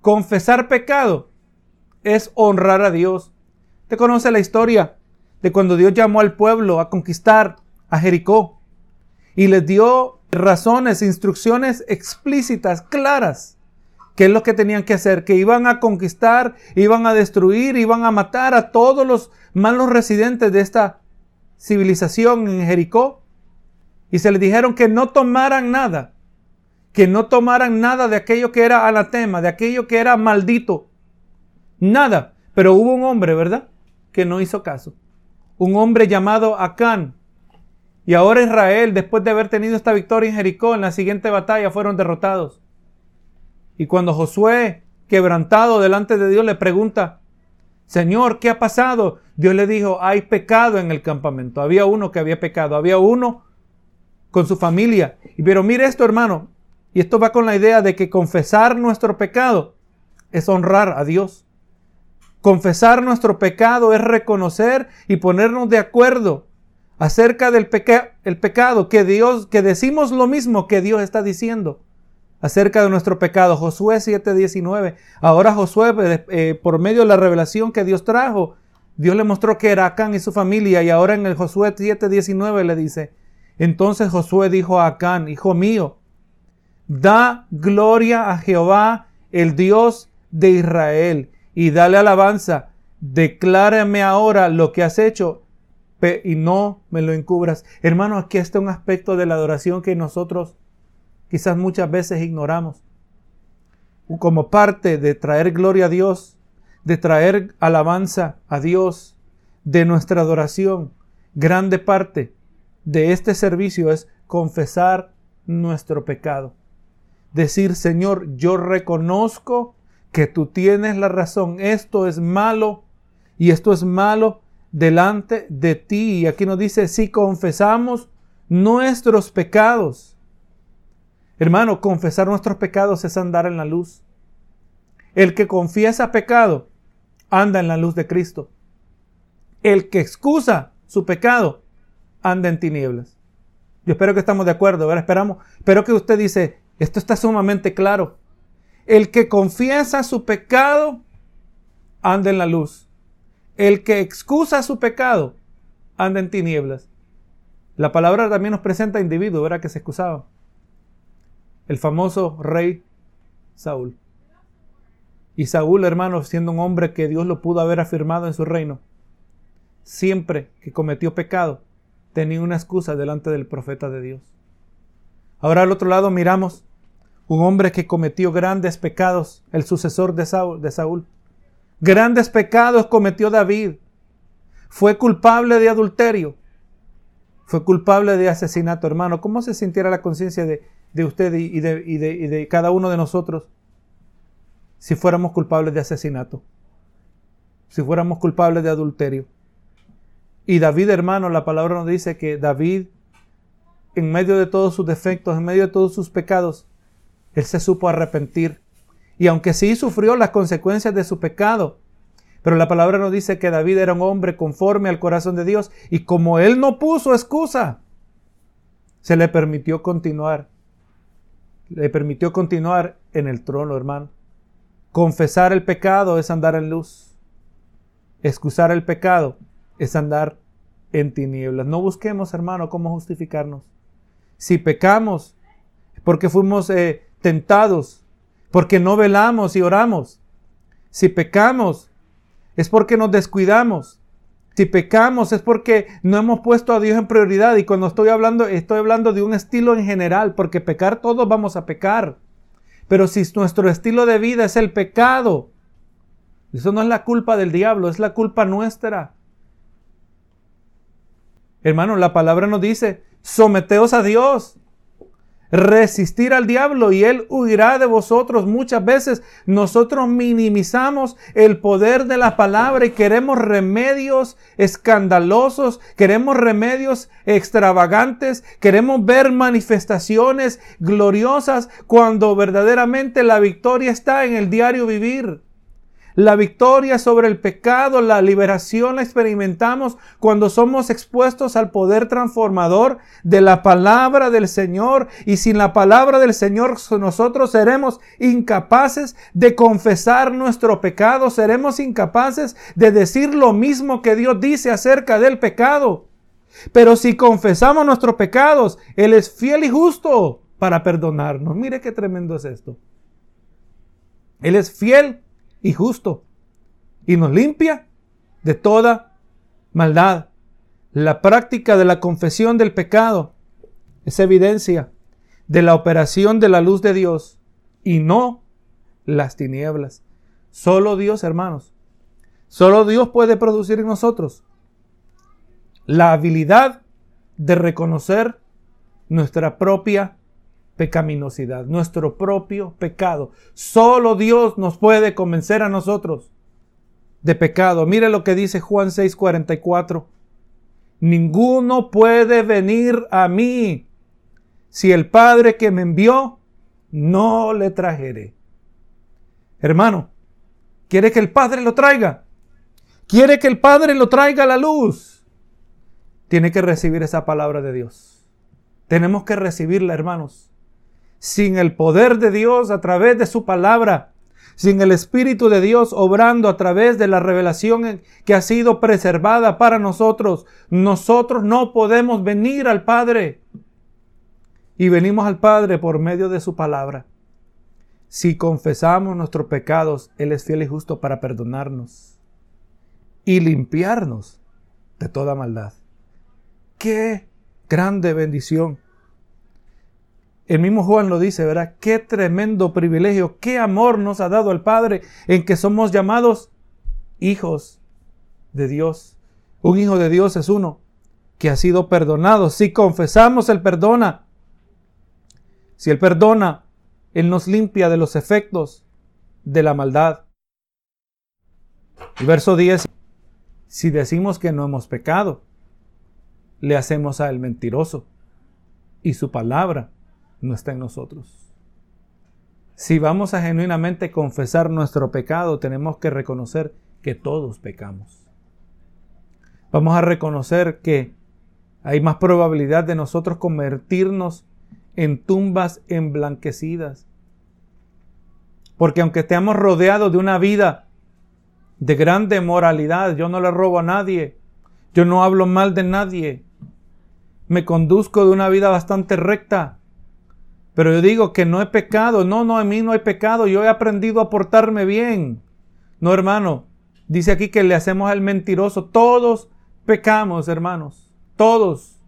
Confesar pecado es honrar a Dios. Te conoce la historia de cuando Dios llamó al pueblo a conquistar a Jericó y les dio razones, instrucciones explícitas, claras, qué es lo que tenían que hacer, que iban a conquistar, iban a destruir, iban a matar a todos los malos residentes de esta civilización en Jericó. Y se les dijeron que no tomaran nada, que no tomaran nada de aquello que era anatema, de aquello que era maldito. Nada. Pero hubo un hombre, ¿verdad? que no hizo caso. Un hombre llamado Acán. Y ahora Israel, después de haber tenido esta victoria en Jericó, en la siguiente batalla fueron derrotados. Y cuando Josué, quebrantado delante de Dios, le pregunta, Señor, ¿qué ha pasado? Dios le dijo, hay pecado en el campamento. Había uno que había pecado, había uno con su familia. Pero mire esto, hermano, y esto va con la idea de que confesar nuestro pecado es honrar a Dios. Confesar nuestro pecado es reconocer y ponernos de acuerdo acerca del el pecado, que Dios, que decimos lo mismo que Dios está diciendo acerca de nuestro pecado. Josué 7:19. Ahora Josué, eh, eh, por medio de la revelación que Dios trajo, Dios le mostró que era Acán y su familia, y ahora en el Josué 7:19 le dice, entonces Josué dijo a Acán, hijo mío, da gloria a Jehová, el Dios de Israel, y dale alabanza. Declárame ahora lo que has hecho y no me lo encubras. Hermano, aquí está un aspecto de la adoración que nosotros quizás muchas veces ignoramos. Como parte de traer gloria a Dios, de traer alabanza a Dios, de nuestra adoración, grande parte de este servicio es confesar nuestro pecado. Decir, Señor, yo reconozco que tú tienes la razón, esto es malo y esto es malo delante de ti. Y aquí nos dice, si confesamos nuestros pecados. Hermano, confesar nuestros pecados es andar en la luz. El que confiesa pecado anda en la luz de Cristo. El que excusa su pecado anda en tinieblas. Yo espero que estamos de acuerdo, ¿verdad? Esperamos, espero que usted dice, esto está sumamente claro. El que confiesa su pecado anda en la luz. El que excusa su pecado anda en tinieblas. La palabra también nos presenta individuos, ¿verdad? Que se excusaban. El famoso rey Saúl. Y Saúl, hermano, siendo un hombre que Dios lo pudo haber afirmado en su reino, siempre que cometió pecado, tenía una excusa delante del profeta de Dios. Ahora al otro lado miramos un hombre que cometió grandes pecados, el sucesor de Saúl, de Saúl. Grandes pecados cometió David. Fue culpable de adulterio. Fue culpable de asesinato, hermano. ¿Cómo se sintiera la conciencia de, usted y de, y de cada uno de nosotros si fuéramos culpables de asesinato? Si fuéramos culpables de adulterio. Y David, hermano, la palabra nos dice que David, en medio de todos sus defectos, en medio de todos sus pecados, él se supo arrepentir. Y aunque sí sufrió las consecuencias de su pecado, pero la palabra nos dice que David era un hombre conforme al corazón de Dios y como él no puso excusa, se le permitió continuar. Le permitió continuar en el trono, hermano. Confesar el pecado es andar en luz. Excusar el pecado es andar en tinieblas. No busquemos, hermano, cómo justificarnos. Si pecamos, porque fuimos eh, tentados, porque no velamos y oramos. Si pecamos, es porque nos descuidamos. Si pecamos es porque no hemos puesto a Dios en prioridad. Y cuando estoy hablando, estoy hablando de un estilo en general, porque pecar todos vamos a pecar. Pero si nuestro estilo de vida es el pecado, eso no es la culpa del diablo, es la culpa nuestra. Hermano, la palabra nos dice, someteos a Dios. Resistir al diablo y él huirá de vosotros. Muchas veces nosotros minimizamos el poder de la palabra y queremos remedios escandalosos, queremos remedios extravagantes, queremos ver manifestaciones gloriosas cuando verdaderamente la victoria está en el diario vivir. La victoria sobre el pecado, la liberación la experimentamos cuando somos expuestos al poder transformador de la palabra del Señor. Y sin la palabra del Señor nosotros seremos incapaces de confesar nuestro pecado, seremos incapaces de decir lo mismo que Dios dice acerca del pecado. Pero si confesamos nuestros pecados, Él es fiel y justo para perdonarnos. Mire qué tremendo es esto. Él es fiel y justo y nos limpia de toda maldad. La práctica de la confesión del pecado es evidencia de la operación de la luz de Dios y no las tinieblas. Solo Dios, hermanos, solo Dios puede producir en nosotros la habilidad de reconocer nuestra propia pecaminosidad, nuestro propio pecado. Solo Dios nos puede convencer a nosotros de pecado. Mire lo que dice Juan 6:44. Ninguno puede venir a mí si el Padre que me envió no le trajere. Hermano, ¿quiere que el Padre lo traiga? ¿Quiere que el Padre lo traiga a la luz? Tiene que recibir esa palabra de Dios. Tenemos que recibirla, hermanos sin el poder de Dios a través de su palabra, sin el Espíritu de Dios obrando a través de la revelación que ha sido preservada para nosotros, nosotros no podemos venir al Padre. Y venimos al Padre por medio de su palabra. Si confesamos nuestros pecados, Él es fiel y justo para perdonarnos y limpiarnos de toda maldad. ¡Qué grande bendición! El mismo Juan lo dice, ¿verdad? Qué tremendo privilegio, qué amor nos ha dado el Padre en que somos llamados hijos de Dios. Un hijo de Dios es uno que ha sido perdonado. Si confesamos, Él perdona. Si Él perdona, Él nos limpia de los efectos de la maldad. El verso 10. Si decimos que no hemos pecado, le hacemos a Él mentiroso y su palabra no está en nosotros. Si vamos a genuinamente confesar nuestro pecado, tenemos que reconocer que todos pecamos. Vamos a reconocer que hay más probabilidad de nosotros convertirnos en tumbas emblanquecidas. Porque aunque estemos rodeados de una vida de grande moralidad, yo no le robo a nadie, yo no hablo mal de nadie, me conduzco de una vida bastante recta, pero yo digo que no he pecado. No, no, en mí no hay pecado. Yo he aprendido a portarme bien. No, hermano. Dice aquí que le hacemos al mentiroso. Todos pecamos, hermanos. Todos.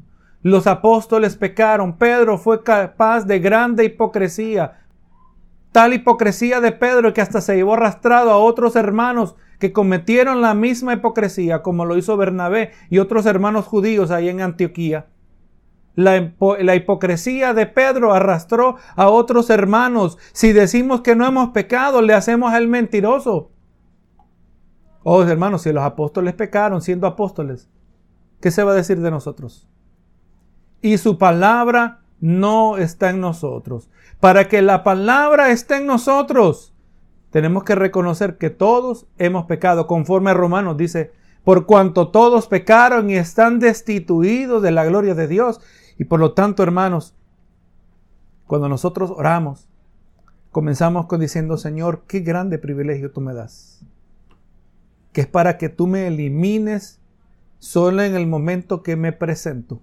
Los apóstoles pecaron. Pedro fue capaz de grande hipocresía. Tal hipocresía de Pedro que hasta se llevó arrastrado a otros hermanos que cometieron la misma hipocresía como lo hizo Bernabé y otros hermanos judíos ahí en Antioquía. La, hipocresía de Pedro arrastró a otros hermanos. Si decimos que no hemos pecado, le hacemos al mentiroso. Oh, hermanos, si los apóstoles pecaron siendo apóstoles, ¿qué se va a decir de nosotros? Y su palabra no está en nosotros. Para que la palabra esté en nosotros, tenemos que reconocer que todos hemos pecado. Conforme a Romanos dice, por cuanto todos pecaron y están destituidos de la gloria de Dios. Y por lo tanto, hermanos, cuando nosotros oramos, comenzamos con diciendo, Señor, qué grande privilegio tú me das. Que es para que tú me elimines solo en el momento que me presento.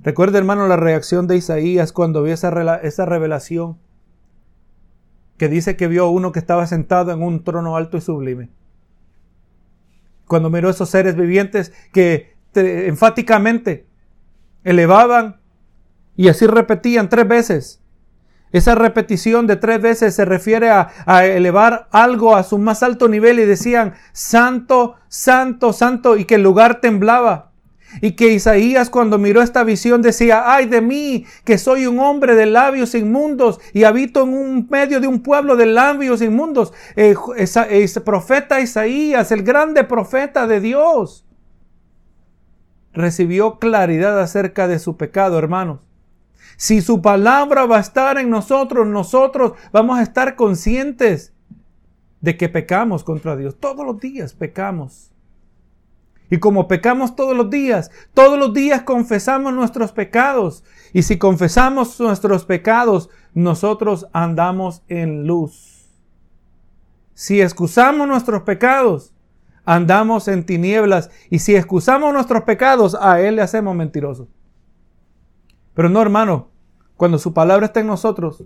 Recuerda, hermano, la reacción de Isaías cuando vio esa, esa revelación que dice que vio uno que estaba sentado en un trono alto y sublime. Cuando miró esos seres vivientes que enfáticamente elevaban y así repetían tres veces. Esa repetición de tres veces se refiere a, elevar algo a su más alto nivel y decían, santo, santo, santo, y que el lugar temblaba. Y que Isaías cuando miró esta visión decía, ay de mí, que soy un hombre de labios inmundos y habito en un medio de un pueblo de labios inmundos. Eh, profeta Isaías, el grande profeta de Dios, recibió claridad acerca de su pecado, hermanos. Si su palabra va a estar en nosotros, nosotros vamos a estar conscientes de que pecamos contra Dios. Todos los días pecamos. Y como pecamos todos los días, todos los días confesamos nuestros pecados. Y si confesamos nuestros pecados, nosotros andamos en luz. Si excusamos nuestros pecados, andamos en tinieblas. Y si excusamos nuestros pecados, a Él le hacemos mentirosos. Pero no, hermano, cuando su palabra está en nosotros,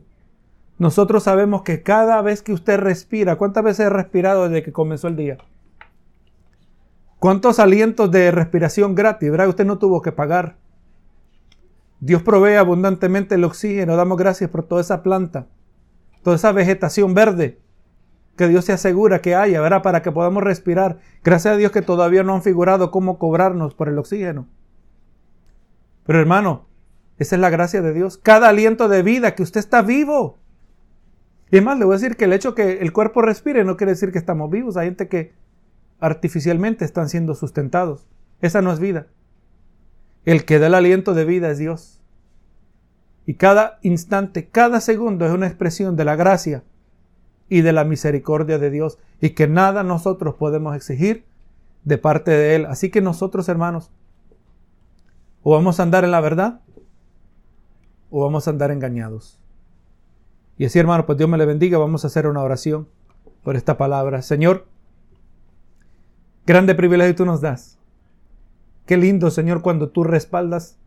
nosotros sabemos que cada vez que usted respira, ¿cuántas veces he respirado desde que comenzó el día? ¿Cuántos alientos de respiración gratis, verdad? Usted no tuvo que pagar. Dios provee abundantemente el oxígeno. Damos gracias por toda esa planta, toda esa vegetación verde que Dios se asegura que haya, ¿verdad? Para que podamos respirar. Gracias a Dios que todavía no han figurado cómo cobrarnos por el oxígeno. Pero hermano, esa es la gracia de Dios. Cada aliento de vida que usted está vivo. Y además le voy a decir que el hecho que el cuerpo respire no quiere decir que estamos vivos. Hay gente que artificialmente están siendo sustentados. Esa no es vida. El que da el aliento de vida es Dios. Y cada instante, cada segundo es una expresión de la gracia y de la misericordia de Dios y que nada nosotros podemos exigir de parte de Él. Así que nosotros, hermanos, o vamos a andar en la verdad o vamos a andar engañados. Y así, hermano, pues Dios me le bendiga. Vamos a hacer una oración por esta palabra. Señor, Grande privilegio tú nos das. Qué lindo, Señor, cuando tú respaldas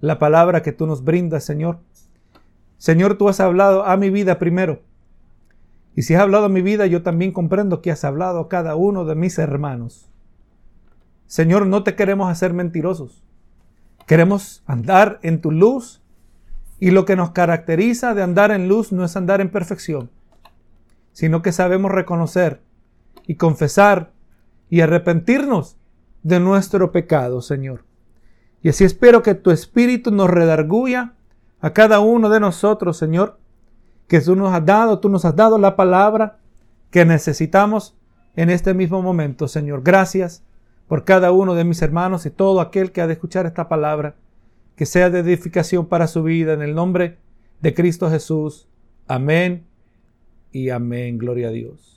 la palabra que tú nos brindas, Señor. Señor, tú has hablado a mi vida primero. Y si has hablado mi vida, yo también comprendo que has hablado a cada uno de mis hermanos. Señor, no te queremos hacer mentirosos. Queremos andar en tu luz y lo que nos caracteriza de andar en luz no es andar en perfección, sino que sabemos reconocer y confesar y arrepentirnos de nuestro pecado, Señor. Y así espero que tu Espíritu nos redarguya a cada uno de nosotros, Señor, que tú nos has dado, tú nos has dado la palabra que necesitamos en este mismo momento, Señor. Gracias por cada uno de mis hermanos y todo aquel que ha de escuchar esta palabra, que sea de edificación para su vida, en el nombre de Cristo Jesús. Amén y amén. Gloria a Dios.